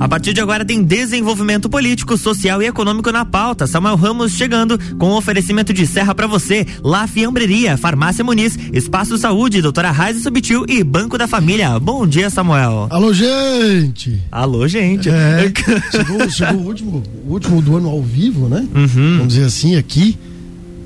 A partir de agora tem desenvolvimento político, social e econômico na pauta. Samuel Ramos chegando com oferecimento de serra para você, La Fiambreria, Farmácia Muniz, Espaço Saúde, Doutora Raiz Subtil e Banco da Família. Bom dia, Samuel. Alô, gente. Alô, gente. É, chegou, chegou o, último, o último do ano ao vivo, né? Uhum. Vamos dizer assim, aqui.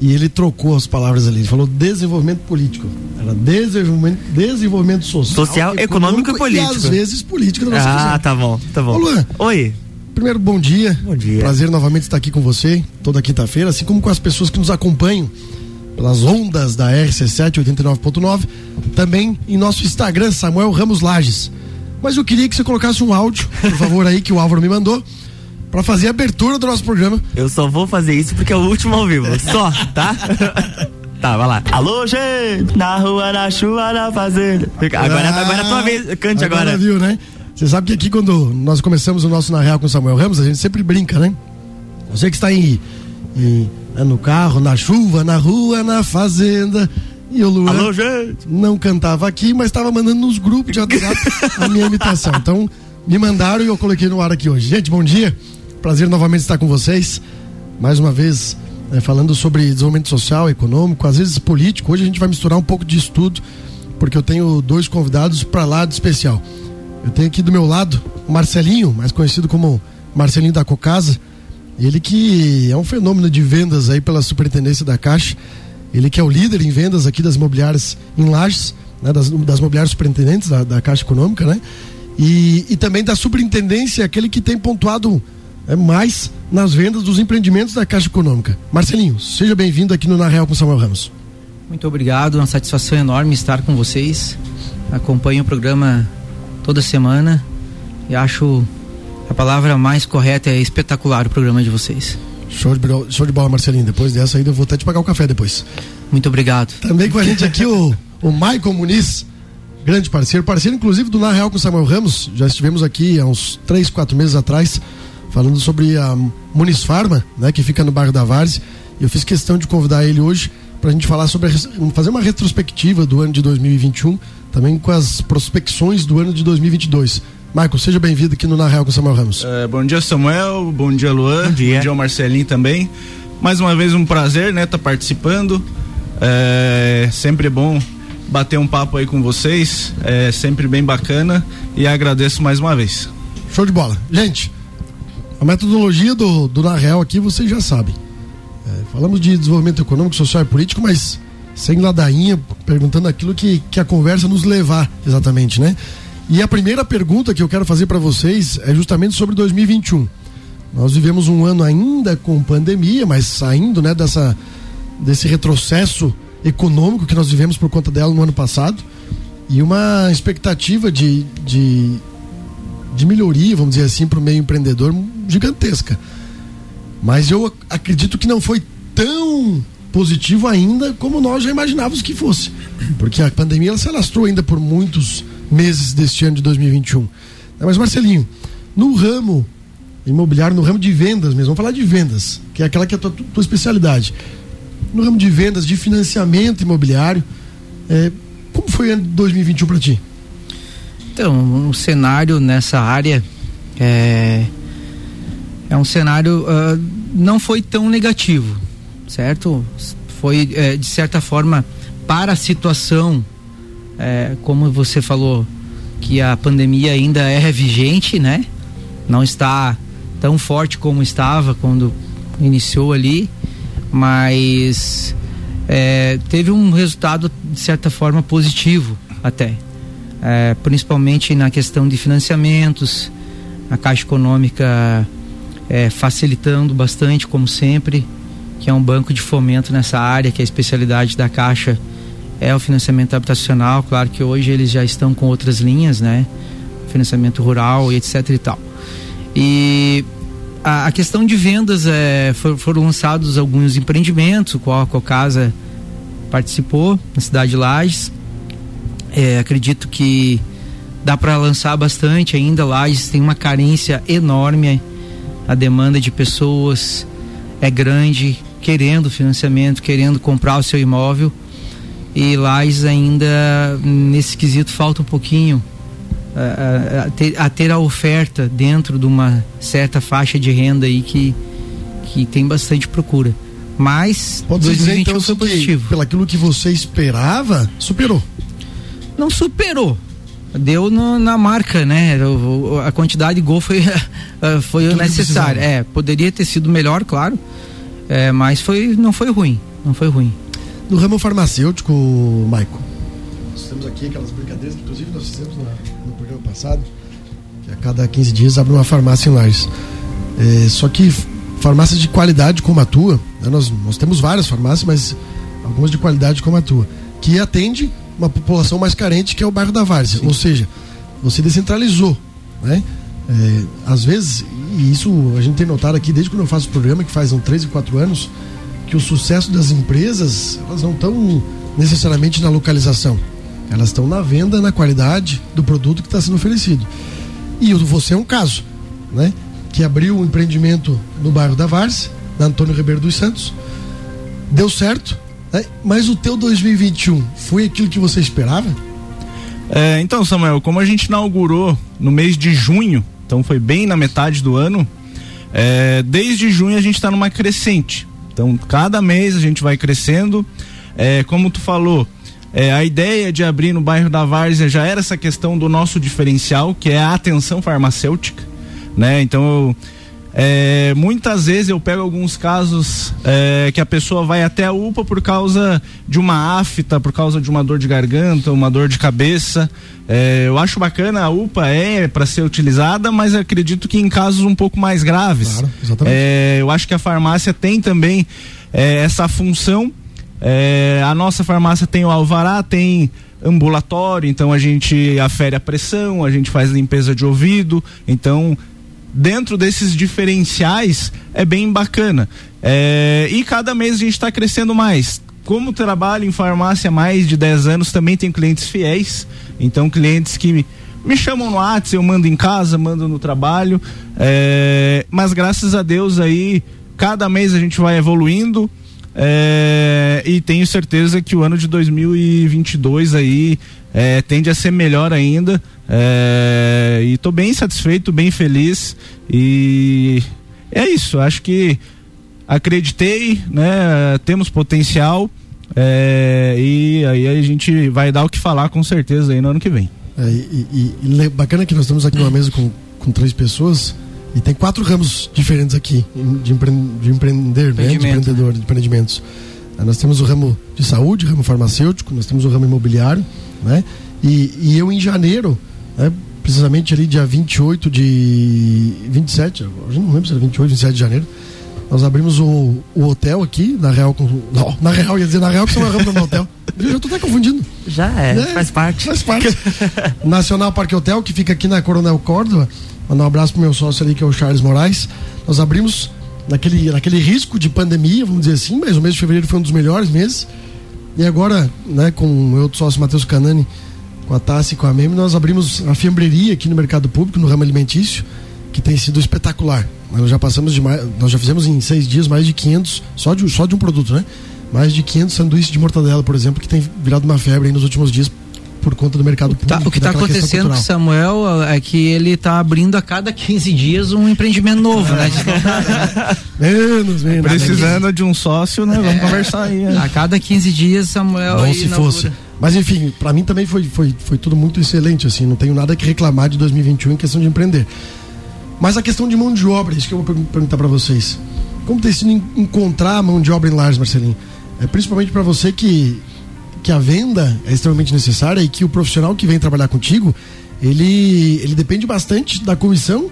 E ele trocou as palavras ali. Ele falou desenvolvimento político. Era desenvolvimento, desenvolvimento social, social econômico, e político. E às vezes político da nossa Ah, tá bom, tá bom. Ô, Luan, Oi. primeiro, bom dia. Bom dia. Prazer novamente estar aqui com você, toda quinta-feira, assim como com as pessoas que nos acompanham pelas ondas da RC7 89.9, também em nosso Instagram, Samuel Ramos Lages. Mas eu queria que você colocasse um áudio, por favor, aí, que o Álvaro me mandou, para fazer a abertura do nosso programa. Eu só vou fazer isso porque é o último ao vivo. Só, tá? tá, vai lá. Alô, gente! Na rua, na chuva, na fazenda. Agora, Ah, agora é a tua vez. Cante agora. viu, né? Você sabe que aqui quando nós começamos o nosso Na Real com o Samuel Ramos, a gente sempre brinca, né? Você que está em, em- né, no carro, na chuva, na rua, na fazenda. E o Luan Alô, gente! não cantava aqui, mas estava mandando nos grupos de WhatsApp a minha imitação. Então, me mandaram e eu coloquei no ar aqui hoje. Gente, bom dia. Prazer novamente estar com vocês. Mais uma vez, eh, falando sobre desenvolvimento social, econômico, às vezes político. Hoje a gente vai misturar um pouco de estudo, porque eu tenho dois convidados para lá de especial. Eu tenho aqui do meu lado o Marcelinho, mais conhecido como Marcelinho da Cocasa. Ele que é um fenômeno de vendas aí pela superintendência da Caixa. Ele que é o líder em vendas aqui das imobiliárias em Lages, né, das, das imobiliárias superintendentes da, da Caixa Econômica, né? E, e também da superintendência, aquele que tem pontuado é, mais nas vendas dos empreendimentos da Caixa Econômica. Marcelinho, seja bem-vindo aqui no Na Real com Samuel Ramos. Muito obrigado, uma satisfação enorme estar com vocês. Acompanho o programa toda semana e acho a palavra mais correta é espetacular o programa de vocês. Show de, show de bola, Marcelinho. Depois dessa aí eu vou até te pagar o café depois. Muito obrigado. Também com a gente aqui o, o Michael Muniz, grande parceiro, parceiro inclusive do Na Real com Samuel Ramos. Já estivemos aqui há uns 3, 4 meses atrás falando sobre a Muniz Farma, né, que fica no bairro da Várzea. E eu fiz questão de convidar ele hoje para a gente falar sobre a fazer uma retrospectiva do ano de 2021, também com as prospecções do ano de 2022. Michael, seja bem-vindo aqui no Na Real com Samuel Ramos. É, bom dia, Samuel. Bom dia, Luan. Bom dia. Bom dia, ao Marcelinho também. Mais uma vez um prazer, né, estar participando. É sempre bom bater um papo aí com vocês. É sempre bem bacana e agradeço mais uma vez. Show de bola. Gente, a metodologia do, do Na Real aqui vocês já sabem. É, falamos de desenvolvimento econômico, social e político, mas sem ladainha, perguntando aquilo que, que a conversa nos levar exatamente, né? E a primeira pergunta que eu quero fazer para vocês é justamente sobre 2021. Nós vivemos um ano ainda com pandemia, mas saindo né, dessa, desse retrocesso econômico que nós vivemos por conta dela no ano passado e uma expectativa de, de, de melhoria, vamos dizer assim, para o meio empreendedor gigantesca. Mas eu ac- acredito que não foi tão positivo ainda como nós já imaginávamos que fosse. Porque a pandemia ela se alastrou ainda por muitos meses deste ano de 2021. Mas, Marcelinho, no ramo imobiliário, no ramo de vendas mesmo, vamos falar de vendas, que é aquela que é a tua, tua especialidade. No ramo de vendas, de financiamento imobiliário, é, como foi o ano de 2021 para ti? Então, o cenário nessa área é, é um cenário ah, não foi tão negativo, certo? Foi eh, de certa forma para a situação, eh, como você falou, que a pandemia ainda é vigente, né? Não está tão forte como estava quando iniciou ali, mas eh, teve um resultado de certa forma positivo até principalmente na questão de financiamentos, a Caixa Econômica é, facilitando bastante, como sempre, que é um banco de fomento nessa área, que é a especialidade da Caixa é o financiamento habitacional. Claro que hoje eles já estão com outras linhas, né? Financiamento rural e etc e tal. E a, a questão de vendas é, for- foram lançados alguns empreendimentos, qual a Cocasa participou na cidade de Lages. É, acredito que dá para lançar bastante ainda. Lages tem uma carência enorme, a demanda de pessoas é grande, querendo financiamento, querendo comprar o seu imóvel. E Lages ainda, nesse quesito, falta um pouquinho a, a, ter, a, ter, a oferta dentro de uma certa faixa de renda aí que, que tem bastante procura. Mas Pode 2021 dizer, então, foi positivo. Pelo aquilo que você esperava, superou. Não superou. Deu no, na marca, né? O, a quantidade de gol foi, foi necessária. É, poderia ter sido melhor, claro. É, mas foi, não foi ruim. Não foi ruim. No ramo farmacêutico, Maico, nós temos aqui aquelas brincadeiras que inclusive nós fizemos na, no programa passado, que a cada 15 dias abre uma farmácia em Lares. É, só que farmácias de qualidade como a tua, né, nós, nós temos várias farmácias, mas algumas de qualidade como a tua, que atende uma população mais carente que é o bairro da Várzea. Ou seja, você descentralizou, né? É, às vezes, e isso a gente tem notado aqui desde quando eu faço o programa, que faz uns 3 e 4 anos, que o sucesso das empresas, elas não estão necessariamente na localização. Elas estão na venda, na qualidade do produto que está sendo oferecido. E você é um caso, né? Que abriu um empreendimento no bairro da Várzea, na Antônio Ribeiro dos Santos. Deu certo? Mas o teu 2021 foi aquilo que você esperava? É, então, Samuel, como a gente inaugurou no mês de junho, então foi bem na metade do ano, é, desde junho a gente está numa crescente. Então, cada mês a gente vai crescendo. É, como tu falou, é, a ideia de abrir no bairro da Várzea já era essa questão do nosso diferencial, que é a atenção farmacêutica, né? Então, eu, é, muitas vezes eu pego alguns casos é, que a pessoa vai até a UPA por causa de uma afta, por causa de uma dor de garganta, uma dor de cabeça. É, eu acho bacana, a UPA é para ser utilizada, mas acredito que em casos um pouco mais graves. Claro. É, eu acho que a farmácia tem também é, essa função. É, a nossa farmácia tem o alvará, tem ambulatório, então a gente afere a pressão, a gente faz limpeza de ouvido, então dentro desses diferenciais é bem bacana. É, e cada mês a gente está crescendo mais. Como trabalho em farmácia há mais de 10 anos, também tem clientes fiéis. Então, clientes que me chamam no WhatsApp, eu mando em casa, mando no trabalho. É, mas graças a Deus aí, cada mês a gente vai evoluindo. É, e tenho certeza que o ano de 2022 aí é, tende a ser melhor ainda. É, e estou bem satisfeito, bem feliz. E é isso. Acho que acreditei, né? Temos potencial. É, e aí a gente vai dar o que falar com certeza aí no ano que vem. É, e, e, e, bacana que nós estamos aqui numa mesa com, com três pessoas e tem quatro ramos diferentes aqui de, empre, de empreender, né? De empreendedor, de empreendimentos. Nós temos o ramo de saúde, o ramo farmacêutico, nós temos o ramo imobiliário, né? E, e eu em janeiro, né, precisamente ali dia 28 de 27, eu não lembro se era 28, 27 de janeiro, nós abrimos o, o hotel aqui, na Real. Não, na Real, ia dizer na Real, que você não no hotel. Eu já tô até confundindo. Já é, é faz parte. Faz parte. Nacional Parque Hotel, que fica aqui na Coronel Córdoba. Mandar um abraço pro meu sócio ali, que é o Charles Moraes. Nós abrimos naquele, naquele risco de pandemia, vamos dizer assim, mas o mês de fevereiro foi um dos melhores meses. E agora, né, com o meu sócio Matheus Canani, com a Tassi e com a MEM, nós abrimos a fiambreria aqui no mercado público, no ramo alimentício, que tem sido espetacular. Nós já passamos de mais, nós já fizemos em seis dias mais de 500, só de, só de um produto, né? Mais de 500 sanduíches de mortadela, por exemplo, que tem virado uma febre nos últimos dias por conta do mercado tá, público. O que está acontecendo com o Samuel é que ele está abrindo a cada 15 dias um empreendimento novo, né? menos, menos. Precisando de um sócio, né? Vamos é, conversar aí. Né? A cada 15 dias, Samuel. Bom se fosse. Mas enfim, para mim também foi, foi, foi tudo muito excelente, assim, não tenho nada que reclamar de 2021 em questão de empreender. Mas a questão de mão de obra, isso que eu vou perguntar para vocês. Como tem sido encontrar mão de obra em Lares, Marcelinho? É principalmente para você que que a venda é extremamente necessária e que o profissional que vem trabalhar contigo, ele ele depende bastante da comissão,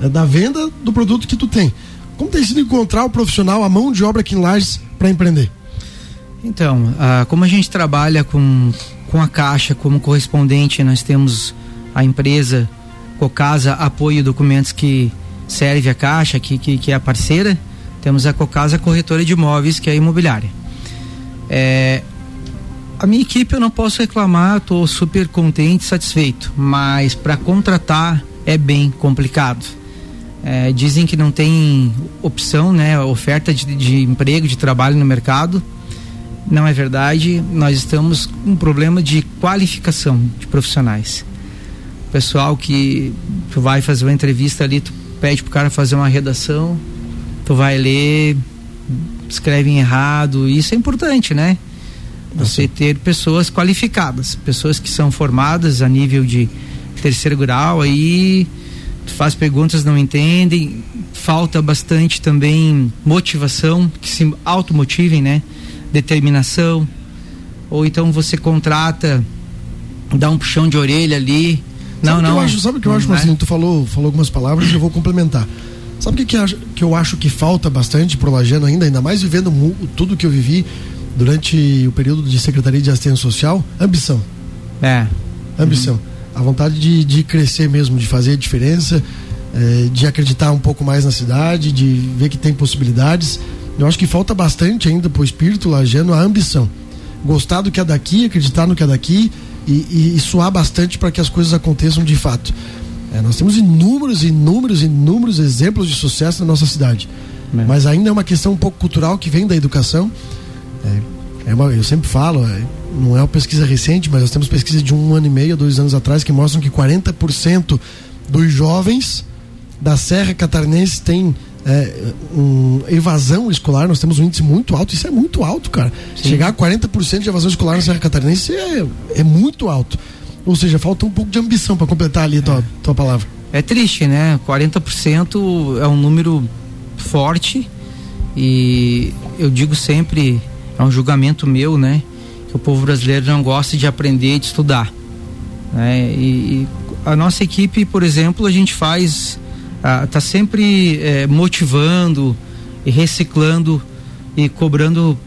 é, da venda do produto que tu tem. Como tem sido encontrar o profissional, a mão de obra aqui em Lares para empreender? Então, ah, como a gente trabalha com, com a Caixa como correspondente, nós temos a empresa Cocasa Apoio Documentos que serve a Caixa, que, que, que é a parceira. Temos a Cocasa Corretora de Imóveis, que é a imobiliária. É, a minha equipe eu não posso reclamar, estou super contente, satisfeito, mas para contratar é bem complicado. É, dizem que não tem opção, né, oferta de, de emprego, de trabalho no mercado não é verdade. Nós estamos com um problema de qualificação de profissionais. pessoal que tu vai fazer uma entrevista ali, tu pede pro cara fazer uma redação, tu vai ler, escreve errado, isso é importante, né? Você ter pessoas qualificadas, pessoas que são formadas a nível de terceiro grau, aí tu faz perguntas, não entendem, falta bastante também motivação, que se automotivem, né? Determinação. Ou então você contrata, dá um puxão de orelha ali. Não, sabe não. Que eu acho, sabe o que eu acho, é? Marcinho? Tu falou, falou algumas palavras e eu vou complementar. Sabe o que, que, acho- que eu acho que falta bastante pro Lajano ainda, ainda mais vivendo tudo que eu vivi durante o período de Secretaria de Assistência Social? Ambição. É. Ambição. A vontade de, de crescer mesmo, de fazer a diferença, eh, de acreditar um pouco mais na cidade, de ver que tem possibilidades. Eu acho que falta bastante ainda pro espírito lajano a ambição. Gostar do que é daqui, acreditar no que é daqui e, e, e suar bastante para que as coisas aconteçam de fato. Eh, nós temos inúmeros, inúmeros, inúmeros exemplos de sucesso na nossa cidade. É. Mas ainda é uma questão um pouco cultural que vem da educação. É uma- eu sempre falo, é, não é uma pesquisa recente, mas nós temos pesquisa de um ano e meio, dois anos atrás, que mostram que 40% dos jovens da Serra Catarinense têm é, um, evasão escolar. Nós temos um índice muito alto, isso é muito alto, cara. Chegar a 40% de evasão escolar na Serra Catarinense é, é muito alto. Ou seja, falta um pouco de ambição para completar ali a tua, tua palavra. É triste, né? 40% é um número forte e eu digo sempre, é um julgamento meu, né? Que o povo brasileiro não gosta de aprender e de estudar. Né? E, e a nossa equipe, por exemplo, a gente faz, ah, tá sempre eh, motivando e reciclando e cobrando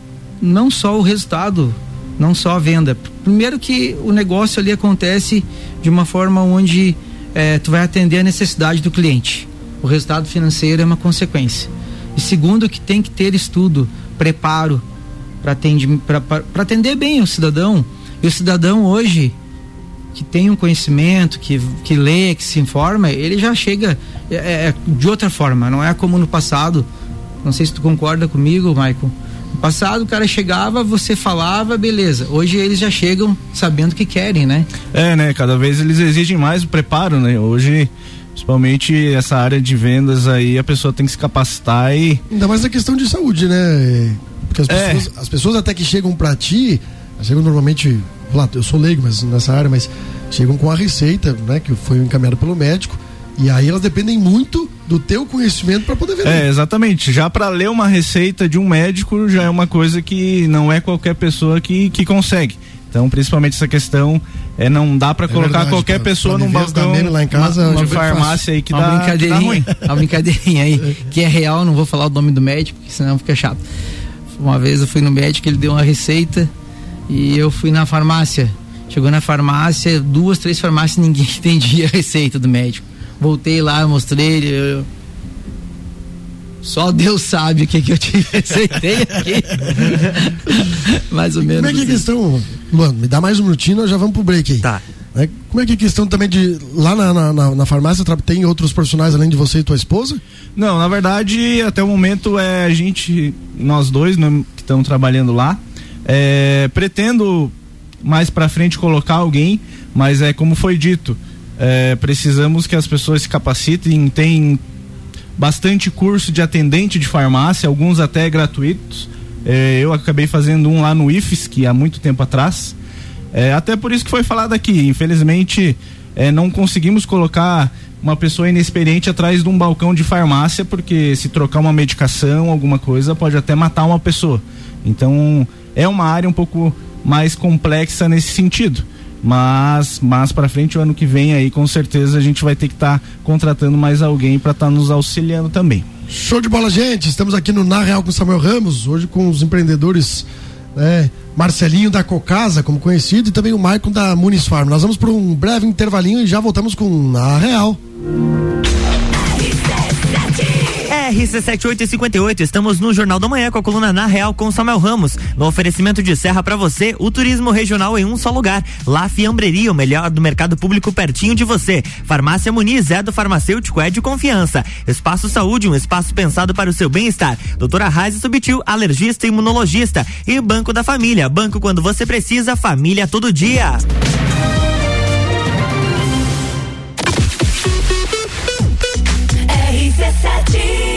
não só o resultado, não só a venda. Primeiro que o negócio ali acontece de uma forma onde eh, tu vai atender a necessidade do cliente. O resultado financeiro é uma consequência. E segundo que tem que ter estudo, preparo para atender bem o cidadão. E o cidadão hoje que tem um conhecimento, que, que lê, que se informa, ele já chega é, é, de outra forma, não é como no passado. Não sei se tu concorda comigo, Michael. No passado o cara chegava, você falava, beleza. Hoje eles já chegam sabendo o que querem, né? É, né? Cada vez eles exigem mais o preparo, né? Hoje, principalmente essa área de vendas aí, a pessoa tem que se capacitar e. Ainda mais na questão de saúde, né? Porque as É. pessoas, as pessoas até que chegam pra ti, chegam normalmente, lá, eu sou leigo mas nessa área, mas chegam com a receita, né? Que foi encaminhada pelo médico. E aí elas dependem muito do teu conhecimento para poder vender. É, exatamente. Já para ler uma receita de um médico já é uma coisa que não é qualquer pessoa que, que consegue. Então, principalmente essa questão é não dá para colocar verdade, qualquer pra- pessoa pra num balcão, lá em casa, uma, uma farmácia aí que uma dá, que dá brincadeirinha, ruim. uma brincadeirinha aí, que é real, não vou falar o nome do médico, porque senão fica chato. Uma vez eu fui no médico, ele deu uma receita e eu fui na farmácia. Chegou na farmácia, duas, três farmácias, ninguém entendia a receita do médico. Voltei lá, mostrei ele. eu- Só Deus sabe o que, que eu te receitei aqui. Mais ou menos. Como é que é a assim. questão, Luan, me dá mais um minutinho, nós já vamos pro break aí. Tá. Né? Como é que é a questão também de. Lá na, na, na- na farmácia tem outros profissionais além de você e tua esposa? Não, na verdade, até o momento é a gente, nós dois né, que estamos trabalhando lá. É, pretendo mais para frente colocar alguém, mas é como foi dito, é, precisamos que as pessoas se capacitem, tem bastante curso de atendente de farmácia, alguns até gratuitos. É, eu acabei fazendo um lá no que há muito tempo atrás. É, até por isso que foi falado aqui. Infelizmente, é, não conseguimos colocar uma pessoa inexperiente atrás de um balcão de farmácia, porque se trocar uma medicação, alguma coisa, pode até matar uma pessoa. Então, é uma área um pouco mais complexa nesse sentido. Mas, mas para frente, o ano que vem aí, com certeza a gente vai ter que estar contratando mais alguém para estar nos auxiliando também. Show de bola, gente. Estamos aqui no Na Real com Samuel Ramos, hoje com os empreendedores né, Marcelinho da Cocasa, como conhecido, e também o Maicon da Muniz Farm. Nós vamos para um breve intervalinho e já voltamos com Na Real. RC7858, estamos no Jornal da Manhã com a coluna Na Real com Samuel Ramos. No oferecimento de Serra para você, o turismo regional em um só lugar. La Fiambreria, o melhor do mercado público pertinho de você. Farmácia Muniz é do farmacêutico, é de confiança. Espaço Saúde, um espaço pensado para o seu bem-estar. Doutora Raiz Subtil, alergista e imunologista. E Banco da Família, banco quando você precisa, família todo dia. RC7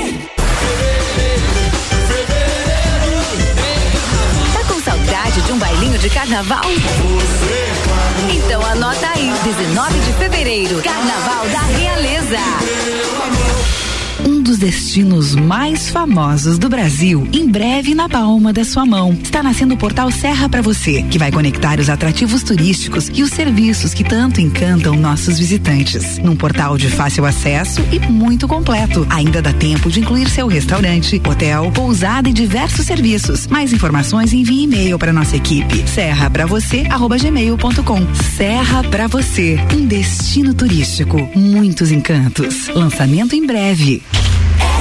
carnaval? Então anota aí, 19 de fevereiro, Carnaval da Realeza destinos mais famosos do Brasil, em breve na palma da sua mão. Está nascendo o portal Serra para você, que vai conectar os atrativos turísticos e os serviços que tanto encantam nossos visitantes. Num portal de fácil acesso e muito completo. Ainda dá tempo de incluir seu restaurante, hotel, pousada e diversos serviços. Mais informações envie e-mail para nossa equipe. Serra para você gmail.com. Serra para você, um destino turístico, muitos encantos. Lançamento em breve.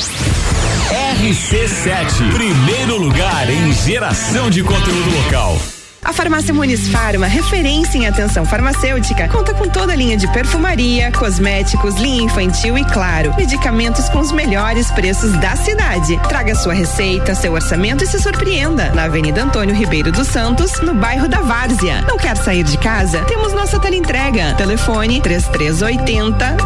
RC7, primeiro lugar em geração de conteúdo local. A Farmácia Muniz Farma, referência em atenção farmacêutica, conta com toda a linha de perfumaria, cosméticos, linha infantil e, claro, medicamentos com os melhores preços da cidade. Traga sua receita, seu orçamento e se surpreenda. Na Avenida Antônio Ribeiro dos Santos, no bairro da Várzea. Não quer sair de casa? Temos nossa teleentrega. Telefone 3380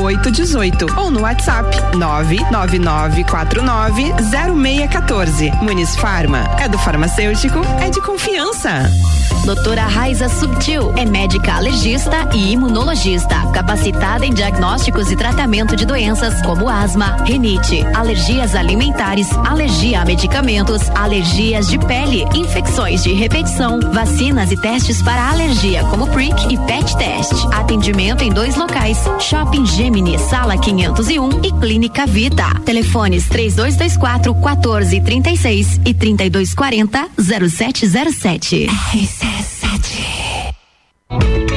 0818 ou no WhatsApp 99949 0614. Muniz Farma. É do farmacêutico, é de confiança. Doutora Raiza Subtil é médica alergista e imunologista, capacitada em diagnósticos e tratamento de doenças como asma, rinite, alergias alimentares, alergia a medicamentos, alergias de pele, infecções de repetição, vacinas e testes para alergia como PRIC e PET Test. Atendimento em dois locais: Shopping Gemini, Sala 501 e Clínica Vita. Telefones 3224 1436 e 3240 0707.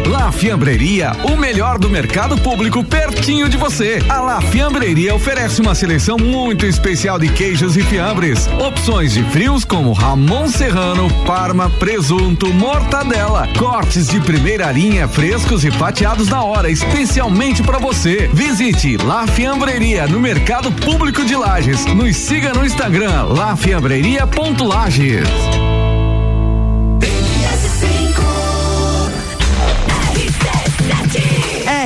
La Fiambreria, o melhor do mercado público pertinho de você. A La Fiambreria oferece uma seleção muito especial de queijos e fiambres. Opções de frios como Ramon Serrano, Parma, presunto, mortadela. Cortes de primeira linha, frescos e fatiados na hora, especialmente para você. Visite La Fiambreria no Mercado Público de Lages. Nos siga no Instagram lafiambreria.lages.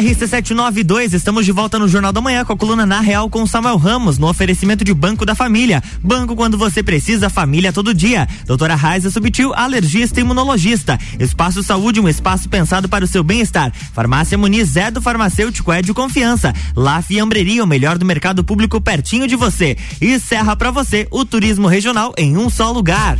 RC792, estamos de volta no Jornal da Manhã com a coluna Na Real com Samuel Ramos, no oferecimento de Banco da Família. Banco quando você precisa, família todo dia. Doutora Raiza Subtil, alergista e imunologista. Espaço Saúde, um espaço pensado para o seu bem-estar. Farmácia Muniz é do farmacêutico, é de confiança. La Fiambreria, o melhor do mercado público pertinho de você. E Serra para você, o turismo regional em um só lugar.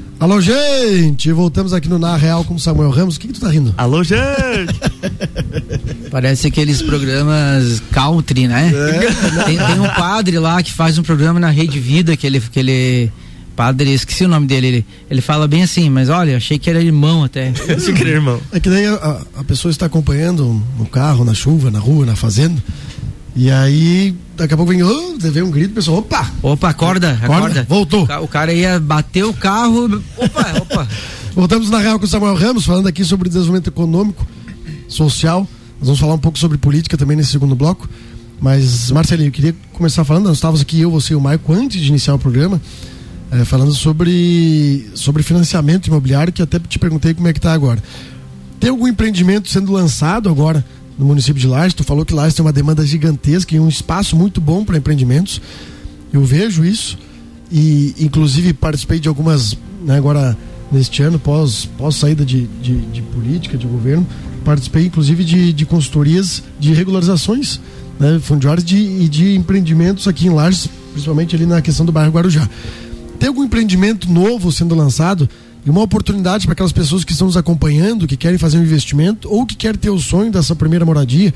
Alô, gente! Voltamos aqui no Na Real com Samuel Ramos. O que, que tu tá rindo? Alô, gente! Parece aqueles programas country, né? É. Tem, tem, um padre lá que faz um programa na Rede Vida, que ele, que ele padre, esqueci o nome dele, ele, ele fala bem assim, mas olha, achei que era irmão até. achei que era irmão. É que daí a, a pessoa está acompanhando no carro, na chuva, na rua, na fazenda, e aí, daqui a pouco vem, oh, vem um grito, o pessoal, opa! Opa, acorda, acorda. acorda. Voltou. O, cara ia bater o carro, opa, opa. Voltamos na Real com o Samuel Ramos, falando aqui sobre desenvolvimento econômico, social. Nós vamos falar um pouco sobre política também nesse segundo bloco. Mas, Marcelinho, eu queria começar falando, nós estávamos aqui, eu, você e o Maico, antes de iniciar o programa, eh, falando sobre, sobre financiamento imobiliário, que até te perguntei como é que está agora. Tem algum empreendimento sendo lançado agora no município de Lages? Tu falou que Lages tem uma demanda gigantesca e um espaço muito bom para empreendimentos. Eu vejo isso e, inclusive, participei de algumas, né, agora neste ano, pós, pós saída de, de, de política, de governo, participei, inclusive, de, de consultorias de regularizações né, fundiárias de, e de empreendimentos aqui em Lages, principalmente ali na questão do bairro Guarujá. Tem algum empreendimento novo sendo lançado e uma oportunidade para aquelas pessoas que estão nos acompanhando, que querem fazer um investimento ou que querem ter o sonho dessa primeira moradia,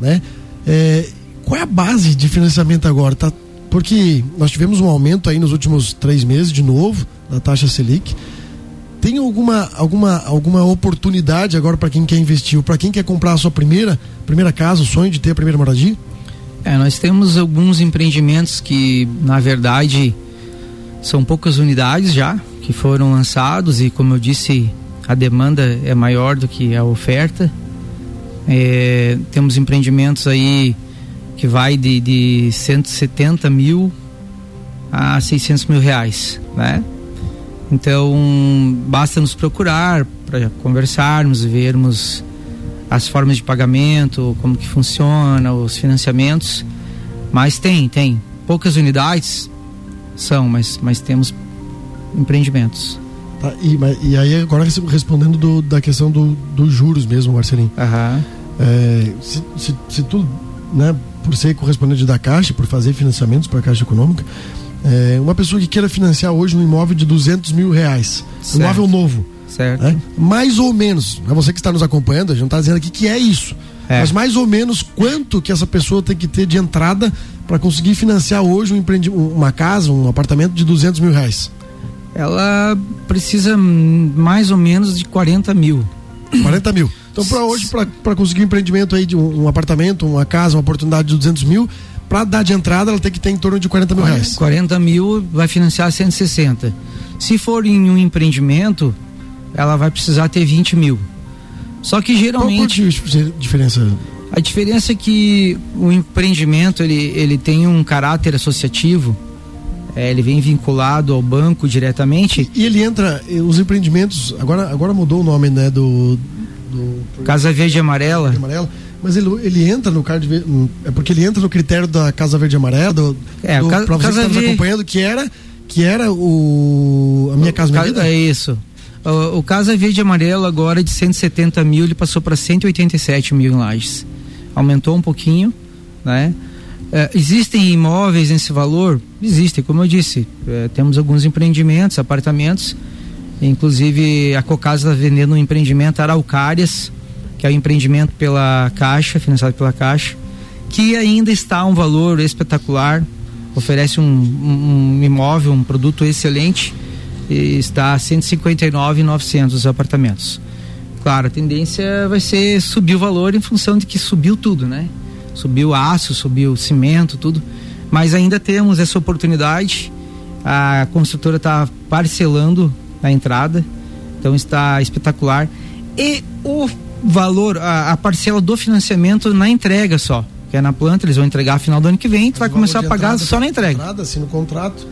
né? É, qual é a base de financiamento agora? Tá, porque nós tivemos um aumento aí nos últimos três meses de novo da taxa Selic. Tem alguma, alguma, alguma oportunidade agora para quem quer investir ou para quem quer comprar a sua primeira, primeira casa, o sonho de ter a primeira moradia? É, nós temos alguns empreendimentos que, na verdade, são poucas unidades já que foram lançados e, como eu disse, a demanda é maior do que a oferta. É, temos empreendimentos aí que vai de, de 170 mil a 600 mil reais, né? Então, basta nos procurar para conversarmos, vermos as formas de pagamento, como que funciona, os financiamentos. Mas tem, tem. Poucas unidades são, mas, mas temos empreendimentos. Tá, e, e aí, agora respondendo do, da questão dos do juros mesmo, Marcelinho. Uhum. É, se, se, se tu, né, por ser correspondente da Caixa, por fazer financiamentos para a Caixa Econômica, é, uma pessoa que queira financiar hoje um imóvel de 200 mil reais, certo. um imóvel novo, certo. Né, mais ou menos, é você que está nos acompanhando, a gente não está dizendo aqui que é isso, é. mas mais ou menos quanto que essa pessoa tem que ter de entrada para conseguir financiar hoje um empreend... uma casa, um apartamento de 200 mil reais? Ela precisa mais ou menos de 40 mil. 40 mil. Então, para hoje, para conseguir um empreendimento aí de um, um, apartamento, uma casa, uma oportunidade de 200 mil, para dar de entrada, ela tem que ter em torno de 40 mil reais. 40 mil vai financiar 160. Se for em um empreendimento, ela vai precisar ter 20 mil. Só que geralmente. Qual a diferença? A diferença é que o empreendimento ele, ele tem um caráter associativo. É, ele vem vinculado ao banco diretamente. E, ele entra, os empreendimentos, agora, agora mudou o nome, né, do, do Casa Verde Amarela. Verde Amarela. Mas ele, ele entra no card é porque ele entra no critério da Casa Verde Amarela, do, é, do, ca, pra você Casa que está nos acompanhando, que era que era o a minha casa minha vida? É isso. O, o Casa Verde Amarelo agora de 170 mil ele passou para 187 mil em lajes. Aumentou um pouquinho, né? É, existem imóveis nesse valor? Existem, como eu disse. É, temos alguns empreendimentos, apartamentos. Inclusive, a Cocasa está vendendo um empreendimento Araucárias, que é um empreendimento pela Caixa, financiado pela Caixa, que ainda está um valor espetacular. Oferece um, um, um imóvel, um produto excelente. E está a 159,900 os apartamentos. Claro, a tendência vai ser subir o valor em função de que subiu tudo, né? subiu aço, subiu cimento, tudo. Mas ainda temos essa oportunidade. A construtora está parcelando a entrada, então está espetacular. E o valor, a, a, parcela do financiamento na entrega só, que é na planta, eles vão entregar final do ano que vem, tu vai começar a pagar só na entrega. Entrada, assina o contrato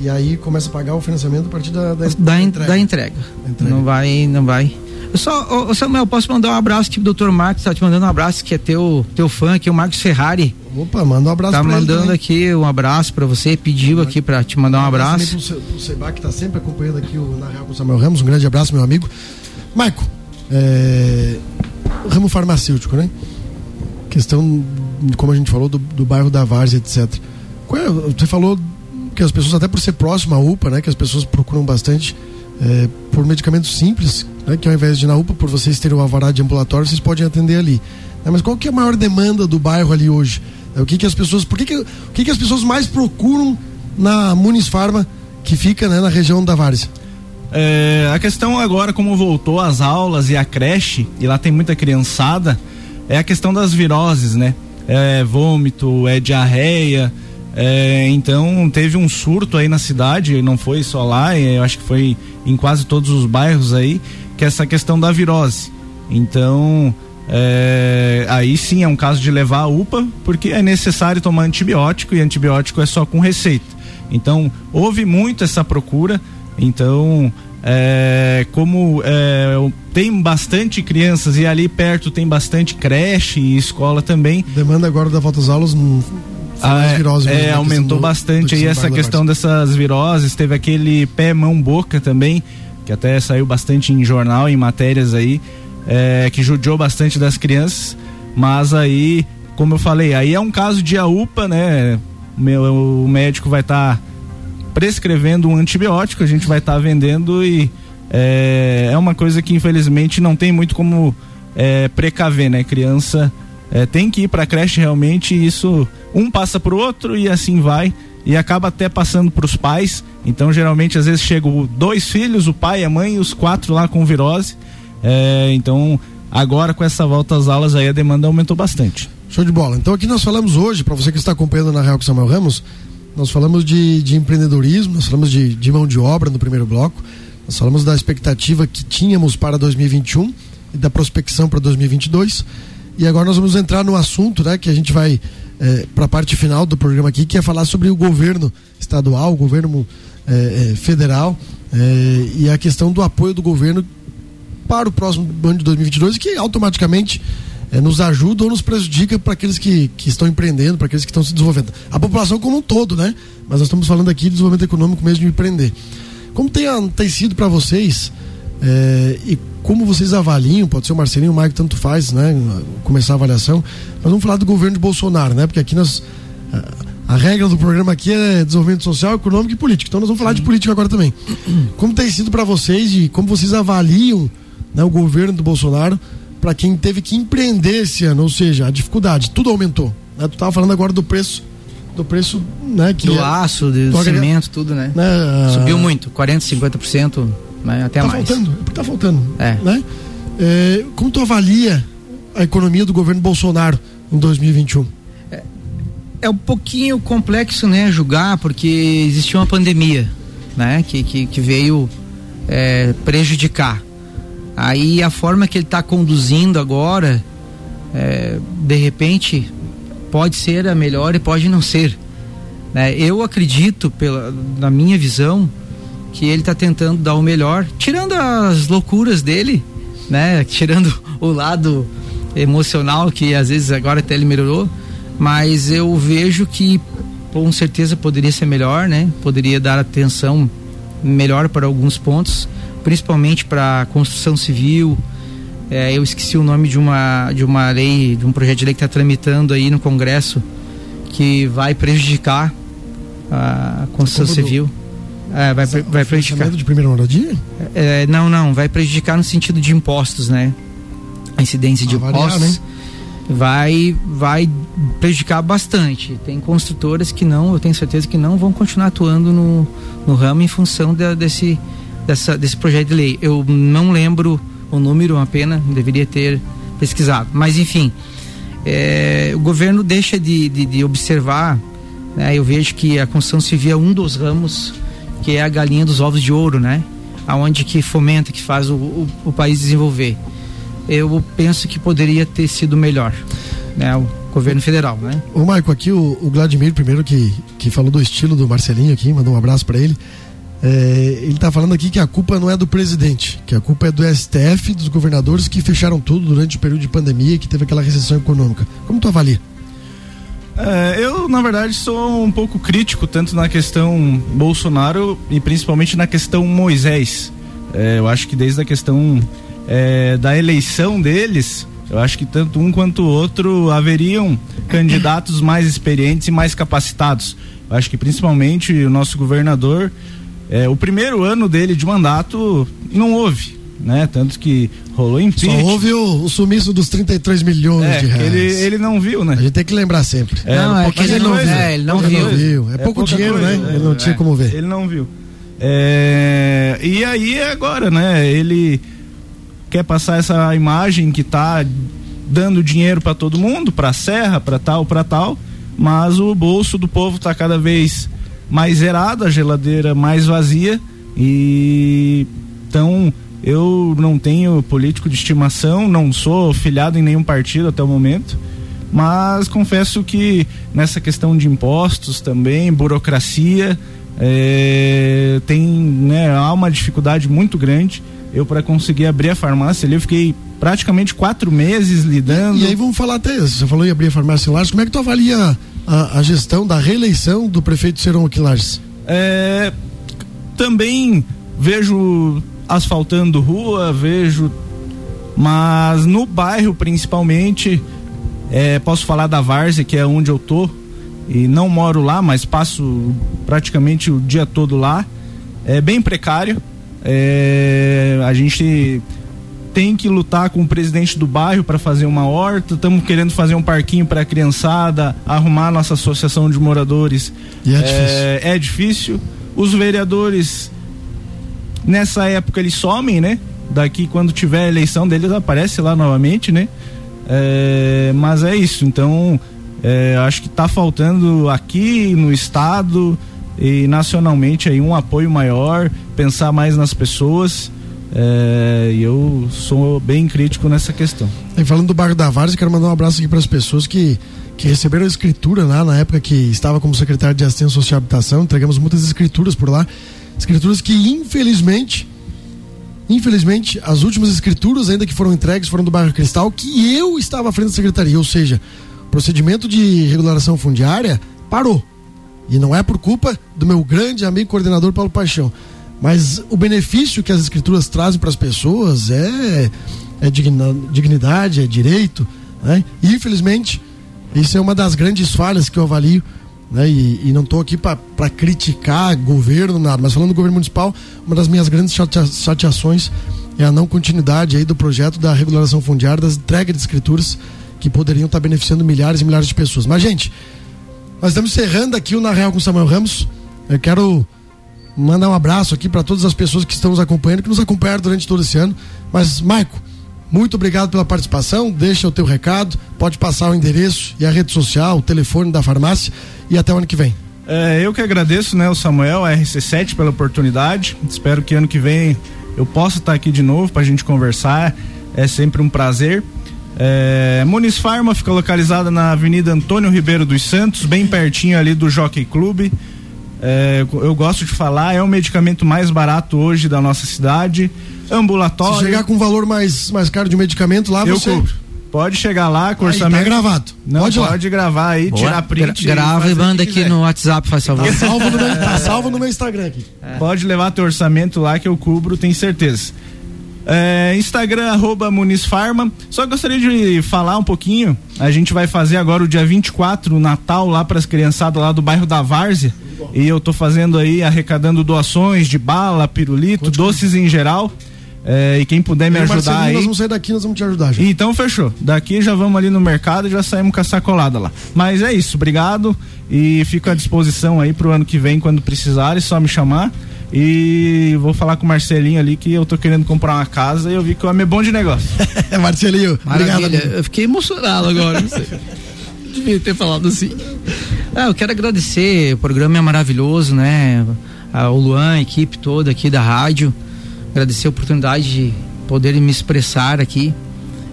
e aí começa a pagar o financiamento a partir da, da, da, da entrega. Da entrega. entrega. Não vai, não vai. Eu só, ô, Samuel, posso mandar um abraço aqui pro Dr. Marcos, tá te mandando um abraço, que é teu, teu fã aqui, o Marcos Ferrari. Opa, manda um abraço Tá mandando aqui um abraço para você, pediu aqui para te mandar um abraço. Um pro, pro Seba, que tá sempre acompanhando aqui o Na Real com o Samuel Ramos, um grande abraço, meu amigo. Maico, é, ramo farmacêutico, né? Questão, como a gente falou, do, do bairro da Várzea, etc. É, você falou que as pessoas, até por ser próximo à UPA, né? Que as pessoas procuram bastante é, por medicamentos simples, né, que ao invés de na UPA, por vocês terem o alvará de ambulatório, vocês podem atender ali. É, mas qual que é a maior demanda do bairro ali hoje? É, o que, que as pessoas, por que, que, o que, que as pessoas mais procuram na Muniz Farma, que fica né, na região da Várzea? É, a questão agora, como voltou as aulas e a creche, e lá tem muita criançada, é a questão das viroses, né? É vômito, é diarreia, é, então teve um surto aí na cidade, não foi só lá, eu acho que foi em quase todos os bairros aí, que é essa questão da virose. Então, é, aí sim é um caso de levar a UPA, porque é necessário tomar antibiótico e antibiótico é só com receita. Então, houve muito essa procura. Então, é, como é, tem bastante crianças e ali perto tem bastante creche e escola também. Demanda agora da volta às aulas no ah, é, virose, é, aumentou do, bastante do aí essa questão dessas viroses. Teve aquele pé, mão, boca também, que até saiu bastante em jornal, em matérias aí, é, que judiou bastante das crianças. Mas aí, como eu falei, aí é um caso de AUPA, né? Meu, o médico vai estar tá prescrevendo um antibiótico, a gente vai estar tá vendendo e é, é uma coisa que infelizmente não tem muito como é, precaver, né? Criança é, tem que ir para creche realmente e isso um passa para o outro e assim vai e acaba até passando para os pais. Então geralmente às vezes chegam dois filhos, o pai, a mãe e os quatro lá com virose. É, então agora com essa volta às aulas aí a demanda aumentou bastante. Show de bola. Então aqui nós falamos hoje, para você que está acompanhando na Real com Samuel Ramos, nós falamos de, de empreendedorismo, nós falamos de, de mão de obra no primeiro bloco, nós falamos da expectativa que tínhamos para 2021 e da prospecção para 2022. E agora nós vamos entrar no assunto, né, que a gente vai é, para a parte final do programa aqui, que é falar sobre o governo estadual, o governo é, é, federal é, e a questão do apoio do governo para o próximo ano de 2022, que automaticamente é, nos ajuda ou nos prejudica para aqueles que, que estão empreendendo, para aqueles que estão se desenvolvendo. A população como um todo, né? Mas nós estamos falando aqui de desenvolvimento econômico mesmo de empreender. Como tem, tem sido para vocês é, e como vocês avaliam, pode ser o Marcelinho, o Mike, tanto faz, né? Começar a avaliação. Mas vamos falar do governo de Bolsonaro, né? Porque aqui nós. A regra do programa aqui é desenvolvimento social, econômico e político. Então nós vamos falar de política agora também. Como tem sido para vocês e como vocês avaliam né, o governo do Bolsonaro para quem teve que empreender esse ano? Ou seja, a dificuldade, tudo aumentou. Né? Tu estava falando agora do preço do preço, né? Que do é, aço, do, do cimento, tudo, né? né? Subiu muito, 40, 50% né? até tá mais. Faltando, é tá faltando. É. Né? É, como tu avalia a economia do governo Bolsonaro em 2021? É, é um pouquinho complexo, né, julgar, porque existiu uma pandemia, né, que, que, que veio é, prejudicar. Aí a forma que ele está conduzindo agora, é, de repente, pode ser a melhor e pode não ser. Né? Eu acredito, pela, na minha visão, que ele está tentando dar o melhor, tirando as loucuras dele, né? Tirando o lado emocional que às vezes agora até ele melhorou, mas eu vejo que com certeza poderia ser melhor, né? Poderia dar atenção melhor para alguns pontos, principalmente para construção civil. É, eu esqueci o nome de uma de uma lei, de um projeto de lei que está tramitando aí no Congresso que vai prejudicar a construção civil. É, vai, vai prejudicar. de primeira moradia? É, não, não, vai prejudicar no sentido de impostos, né? A incidência de impostos. Né? Vai, vai prejudicar bastante. Tem construtoras que não, eu tenho certeza que não vão continuar atuando no, no ramo em função de, desse, dessa, desse projeto de lei. Eu não lembro o número, uma pena, deveria ter pesquisado. Mas enfim, é, o governo deixa de, de, de observar, né? eu vejo que a construção civil é um dos ramos que é a galinha dos ovos de ouro, né? Aonde que fomenta, que faz o, o, o país desenvolver. Eu penso que poderia ter sido melhor, né? O governo federal, né? O Marco, aqui o, o Vladimir, primeiro que, que falou do estilo do Marcelinho aqui, mandou um abraço para ele. É, ele está falando aqui que a culpa não é do presidente, que a culpa é do STF, dos governadores que fecharam tudo durante o período de pandemia, que teve aquela recessão econômica. Como tu avalia? É, eu, na verdade, sou um pouco crítico, tanto na questão Bolsonaro e principalmente na questão Moisés. É, eu acho que desde a questão é, da eleição deles, eu acho que tanto um quanto o outro haveriam candidatos mais experientes e mais capacitados. Eu acho que principalmente o nosso governador, é, o primeiro ano dele de mandato não houve né? Tanto que rolou impeachment. Só houve o, o sumiço dos 33 milhões é, de reais. Ele, ele não viu, né? A gente tem que lembrar sempre. É, não, é que ele não, viu. É, ele não viu. Não viu. É, é pouco dinheiro, coisa, né? Ele não tinha como ver. Ele não viu. É, e aí agora, né? Ele quer passar essa imagem que tá dando dinheiro para todo mundo, para serra, para tal, para tal, mas o bolso do povo tá cada vez mais zerado, a geladeira mais vazia e então eu não tenho político de estimação, não sou filiado em nenhum partido até o momento, mas confesso que nessa questão de impostos também, burocracia, é, tem, né, há uma dificuldade muito grande. Eu para conseguir abrir a farmácia ali, eu fiquei praticamente quatro meses lidando. E, e aí vamos falar até, você falou em abrir a farmácia em Lages, como é que tu avalia a, a gestão da reeleição do prefeito Serão aqui em Lages? É, também vejo asfaltando rua, vejo, mas no bairro principalmente, é, posso falar da Várzea, que é onde eu tô, e não moro lá, mas passo praticamente o dia todo lá. É bem precário. É, a gente tem que lutar com o presidente do bairro para fazer uma horta. Estamos querendo fazer um parquinho para a criançada, arrumar nossa associação de moradores. E é, é difícil. É difícil. Os vereadores nessa época eles somem, né? Daqui quando tiver a eleição deles aparece lá novamente, né? É, mas é isso. Então é, acho que está faltando aqui no estado e nacionalmente aí um apoio maior, pensar mais nas pessoas. É, eu sou bem crítico nessa questão. E falando do bairro da Várzea, quero mandar um abraço aqui para as pessoas que, que receberam a escritura lá na época que estava como secretário de Assistência Social e Habitação. Entregamos muitas escrituras por lá. Escrituras que, infelizmente, infelizmente, as últimas escrituras ainda que foram entregues foram do bairro Cristal, que eu estava à frente da secretaria. Ou seja, o procedimento de regularização fundiária parou. E não é por culpa do meu grande amigo coordenador Paulo Paixão. Mas o benefício que as escrituras trazem para as pessoas é, é dignidade, é direito. Né? E, infelizmente, isso é uma das grandes falhas que eu avalio. Né? E, e não estou aqui para criticar governo, nada, mas falando do governo municipal, uma das minhas grandes chateações é a não continuidade aí do projeto da regularização fundiária, das entregas de escrituras que poderiam estar beneficiando milhares e milhares de pessoas. Mas, gente, nós estamos encerrando aqui o Na Real com Samuel Ramos. Eu quero mandar um abraço aqui para todas as pessoas que estão nos acompanhando, que nos acompanharam durante todo esse ano. Mas, Maico, muito obrigado pela participação. Deixa o teu recado, pode passar o endereço e a rede social, o telefone da farmácia e até o ano que vem. É, eu que agradeço, né, o Samuel, a RC7 pela oportunidade. Espero que ano que vem eu possa estar aqui de novo para a gente conversar. É sempre um prazer. É, Muniz Farma fica localizada na Avenida Antônio Ribeiro dos Santos, bem pertinho ali do Jockey Clube. É, eu gosto de falar, é o medicamento mais barato hoje da nossa cidade. Ambulatório. Se chegar com um valor mais, mais caro de medicamento lá, eu você. Cubro. Pode chegar lá com aí, orçamento. Tá gravado. Não, pode, pode gravar aí, Boa. tirar print. Gra grava e manda aqui no WhatsApp, faz favor. Tá salvo no meu, tá salvo no meu Instagram aqui. É. Pode levar teu orçamento lá que eu cubro, tenho certeza. É, Instagram, arroba Muniz Farma. Só gostaria de falar um pouquinho. A gente vai fazer agora o dia 24, o Natal, lá para as criançadas lá do bairro da Várzea. E eu tô fazendo aí, arrecadando doações de bala, pirulito, Continua. doces em geral. É, e quem puder me ajudar aí. Nós vamos sair daqui, nós vamos te ajudar já. Então fechou. Daqui já vamos ali no mercado e já saímos com a sacolada lá. Mas é isso, obrigado. E fico à disposição aí pro ano que vem, quando precisarem, só me chamar. E vou falar com o Marcelinho ali que eu tô querendo comprar uma casa e eu vi que o homem é bom de negócio. Marcelinho, Maravilha. obrigado. Eu fiquei emocionado agora. Não sei. Devia ter falado assim. Ah, eu quero agradecer, o programa é maravilhoso, né? O Luan, a equipe toda aqui da rádio. Agradecer a oportunidade de poder me expressar aqui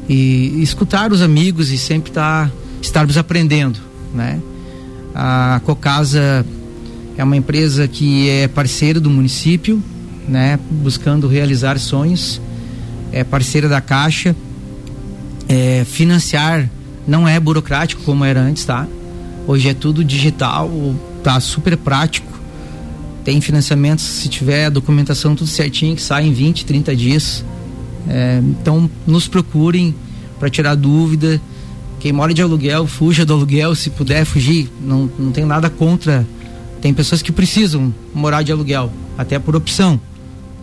e escutar os amigos e sempre tá, estarmos aprendendo, né? A Cocasa é uma empresa que é parceira do município, né, buscando realizar sonhos. É parceira da Caixa. É, financiar não é burocrático como era antes, tá? Hoje é tudo digital, tá super prático. Tem financiamentos, se tiver documentação tudo certinho, que sai em 20, 30 dias. É, então, nos procurem para tirar dúvida. Quem mora de aluguel, fuja do aluguel, se puder fugir. Não, não tenho nada contra tem pessoas que precisam morar de aluguel, até por opção.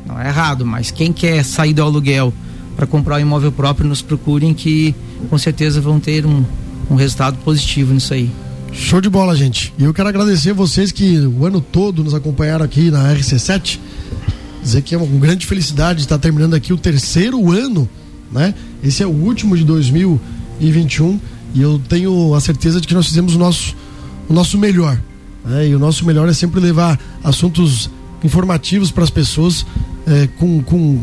Não é errado, mas quem quer sair do aluguel para comprar um imóvel próprio, nos procurem que com certeza vão ter um, um resultado positivo nisso aí. Show de bola, gente. E eu quero agradecer vocês que o ano todo nos acompanharam aqui na RC7. Dizer que é uma grande felicidade estar terminando aqui o terceiro ano, né? Esse é o último de 2021 e eu tenho a certeza de que nós fizemos o nosso, o nosso melhor né? E o nosso melhor é sempre levar assuntos informativos para as pessoas é, com, com,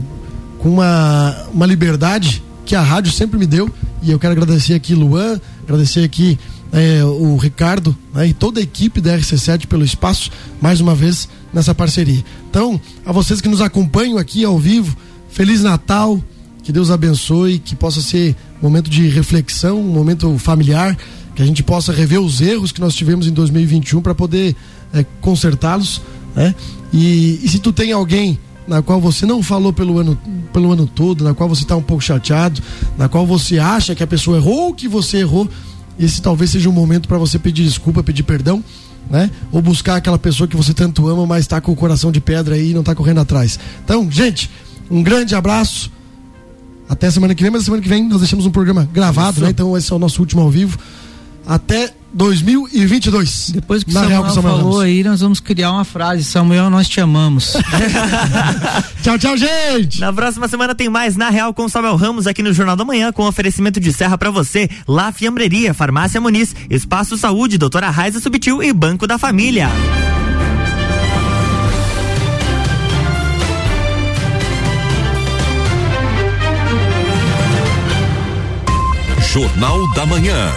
com uma, uma liberdade que a rádio sempre me deu. E eu quero agradecer aqui Luan, agradecer aqui é, o Ricardo né, e toda a equipe da RC7 pelo espaço, mais uma vez nessa parceria. Então, a vocês que nos acompanham aqui ao vivo, Feliz Natal, que Deus abençoe, que possa ser um momento de reflexão, um momento familiar, que a gente possa rever os erros que nós tivemos em 2021 para poder é, consertá-los. Né? E, e se tu tem alguém na qual você não falou pelo ano, pelo ano todo, na qual você está um pouco chateado, na qual você acha que a pessoa errou ou que você errou, esse talvez seja um momento para você pedir desculpa, pedir perdão, né? Ou buscar aquela pessoa que você tanto ama, mas está com o coração de pedra aí e não está correndo atrás. Então, gente, um grande abraço. Até semana que vem, mas semana que vem nós deixamos um programa gravado, né? Então esse é o nosso último ao vivo. Até 2022. Depois que o Samuel, Real, Samuel falou Ramos. aí, nós vamos criar uma frase: Samuel, nós te amamos. tchau, tchau, gente. Na próxima semana tem mais Na Real com Samuel Ramos aqui no Jornal da Manhã com oferecimento de serra para você, La Fiambreria, Farmácia Muniz, Espaço Saúde, Doutora Raiza Subtil e Banco da Família. Jornal da Manhã.